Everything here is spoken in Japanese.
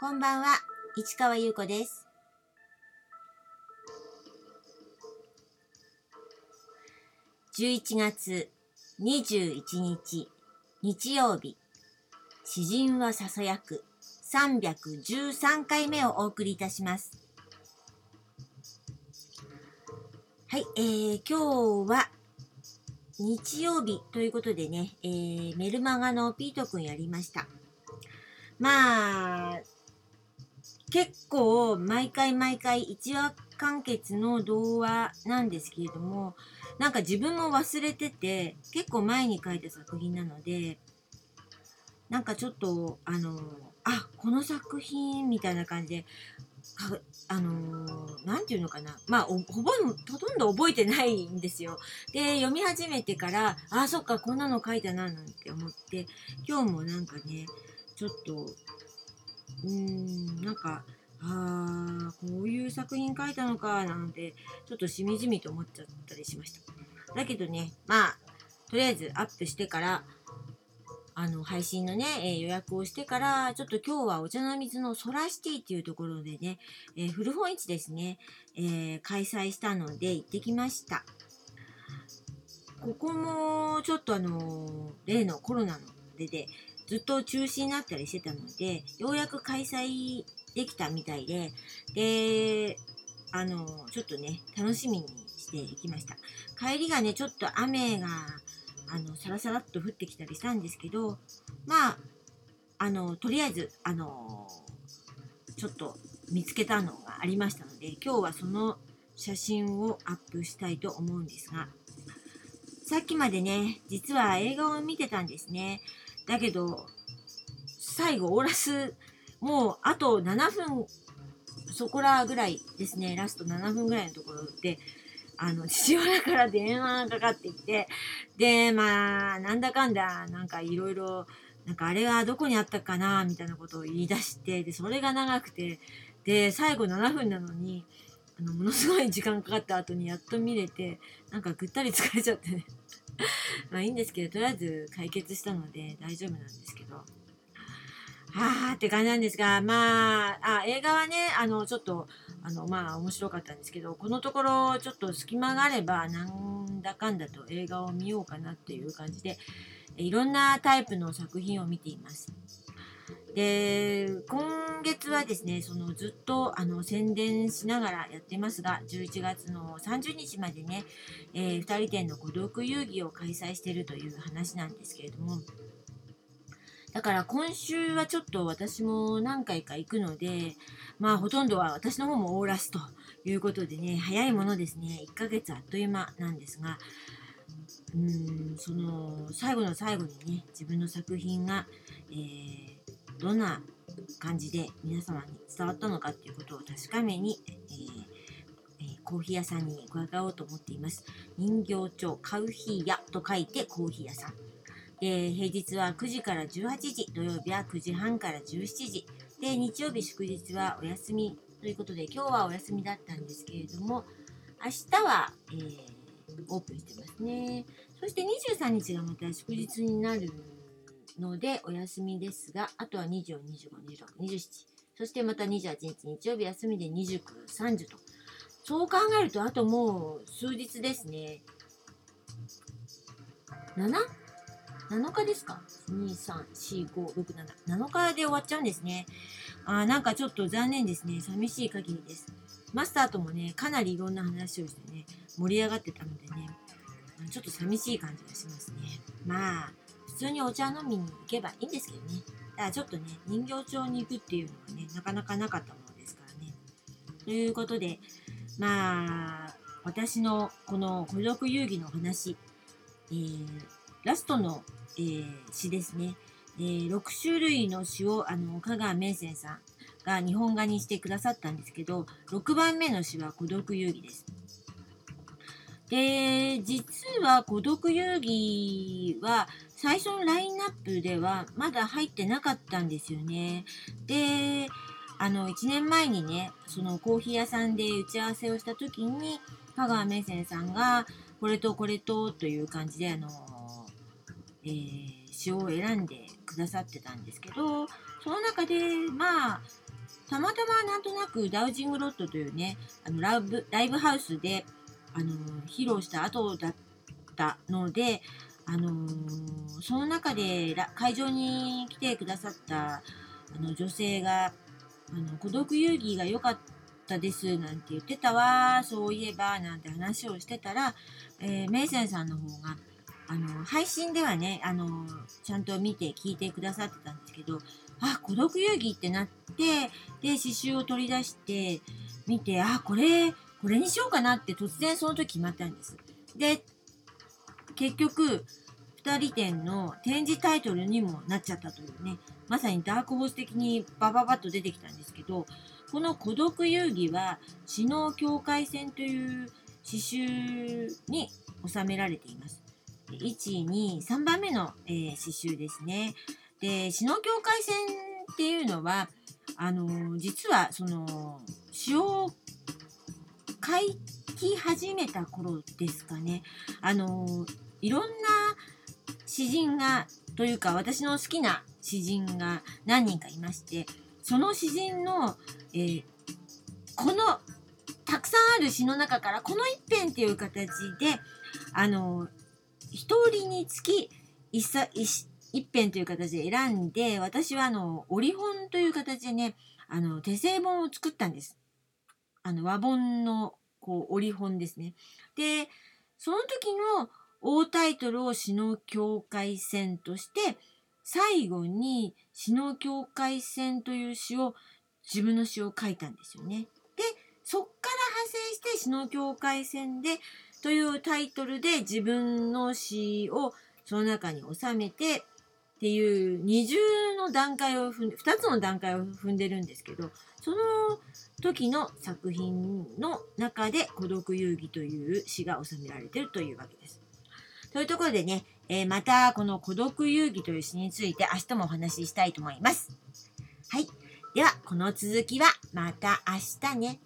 こんばんは、市川優子です。11月21日、日曜日、詩人はささやく313回目をお送りいたします。はい、えー、今日は日曜日ということでね、えー、メルマガのピートくんやりました。まあ、結構毎回毎回一話完結の童話なんですけれども、なんか自分も忘れてて、結構前に書いた作品なので、なんかちょっと、あの、あ、この作品みたいな感じで、あのーていうのかな。まあ、ほぼ、ほとんど覚えてないんですよ。で、読み始めてから、あ、そっか、こんなの書いたな、なんて思って、今日もなんかね、ちょっと、うーん、なんか、あ、こういう作品書いたのか、なんて、ちょっとしみじみと思っちゃったりしました。だけどね、まあ、とりあえずアップしてから、あの、配信のね、えー予約をしてから、ちょっと今日はお茶の水のソラシティっていうところでね、えー古本市ですね、えー開催したので行ってきました。ここもちょっとあの例のコロナのでで、ずっと中止になったりしてたので、ようやく開催できたみたいで、で、あのちょっとね、楽しみにしていきました。帰りがね、ちょっと雨が、あの、さらさらっと降ってきたりしたんですけど、まあ、あの、とりあえず、あのちょっと見つけたのがありましたので、今日はその写真をアップしたいと思うんですが、さっきまでね、実は映画を見てたんですね。だけど、最後、オーラス、もうあと7分そこらぐらいですね、ラスト7分ぐらいのところで、あの、父親から電話がかかってきて、で、まあ、なんだかんだ、なんかいろいろ、なんかあれはどこにあったかな、みたいなことを言い出して、で、それが長くて、で、最後7分なのに、あの、ものすごい時間かかった後にやっと見れて、なんかぐったり疲れちゃってね。まあいいんですけど、とりあえず解決したので大丈夫なんですけど。はあって感じなんですが、まあ、あ、映画はね、あの、ちょっと、あの、まあ、面白かったんですけど、このところ、ちょっと隙間があれば、なんだかんだと映画を見ようかなっていう感じで、いろんなタイプの作品を見ています。で、今月はですね、そのずっとあの宣伝しながらやってますが、11月の30日までね、えー、2人展の孤独遊戯を開催しているという話なんですけれども、だから今週はちょっと私も何回か行くので、まあほとんどは私の方もオーラスということでね、早いものですね、1ヶ月あっという間なんですが、うーん、その最後の最後にね、自分の作品が、えーどんな感じで皆様に伝わったのかっていうことを確かめに、えーえーコーヒー屋さんに伺おうと思っています。人形町カウヒー屋と書いてコーヒー屋さん。で平日は9時から18時、土曜日は9時半から17時、で日曜日祝日はお休みということで今日はお休みだったんですけれども、明日は、えーオープンしてますね。そして23日がまた祝日になるのでお休みですが、あとは24、25、26、27、そしてまた28日日曜日休みで29、30と。そう考えると、あともう数日ですね。7?7 日ですか ?2、3、4、5、6、7。7日で終わっちゃうんですね。あなんかちょっと残念ですね。寂しい限りです。マスターともね、かなりいろんな話をしてね、盛り上がってたのでね、ちょっと寂しい感じがしますね。まあ、普通にお茶飲みに行けばいいんですけどね。だからちょっとね、人形町に行くっていうのがね、なかなかなかったものですからね。ということで、まあ、私のこの孤独遊戯の話、えー、ラストの、えー詩ですね。えー6種類の詩を、あの、香川明泉さんが日本画にしてくださったんですけど、6番目の詩は孤独遊戯です。で、実は孤独遊戯は最初のラインナップではまだ入ってなかったんですよね。で、あの、1年前にね、そのコーヒー屋さんで打ち合わせをした時に、香川明泉さんが、これとこれとという感じで、あの、えー詩を選んでくださってたんですけど、その中で、まあ、たまたまなんとなくダウジングロットというね、あのライブライブハウスで、あの披露した後だったので、あのその中で会場に来てくださったあの女性が、あの孤独遊戯が良かったですなんて言ってたわ、そういえばなんて話をしてたら、えー、メイセンさんの方が、あの配信ではね、あのちゃんと見て聞いてくださってたんですけど、あ、孤独遊戯ってなって、で、刺繍を取り出して見て、あ、これ、これにしようかなって突然その時決まったんです。で、結局、二人展の展示タイトルにもなっちゃったというね、まさにダークホース的にバババッと出てきたんですけど、この孤独遊戯は、死の境界線という刺繍に収められています。1、2、3番目の、えー、刺繍ですね。で、詩の境界線っていうのは、あの、実はその、詩を書き始めた頃ですかね。あの、いろんな詩人が、というか私の好きな詩人が何人かいまして、その詩人の、えー、このたくさんある詩の中からこの一編っていう形で、あの、一人につき一一一編という形で選んで、私はあの、折本という形でね、あの、手製本を作ったんです。あの、和本の、こう、折本ですね。で、その時の大タイトルを詩の境界線として、最後に詩の境界線という詩を、自分の詩を書いたんですよね。で、そっから派生して詩の境界線で、というタイトルで自分の詩をその中に収めて、っていう二重の段階を踏んで、二つの段階を踏んでるんですけど、その時の作品の中で孤独遊戯という詩が収められてるというわけです。というところでね、えー、またこの孤独遊戯という詩について明日もお話ししたいと思います。はい。では、この続きはまた明日ね。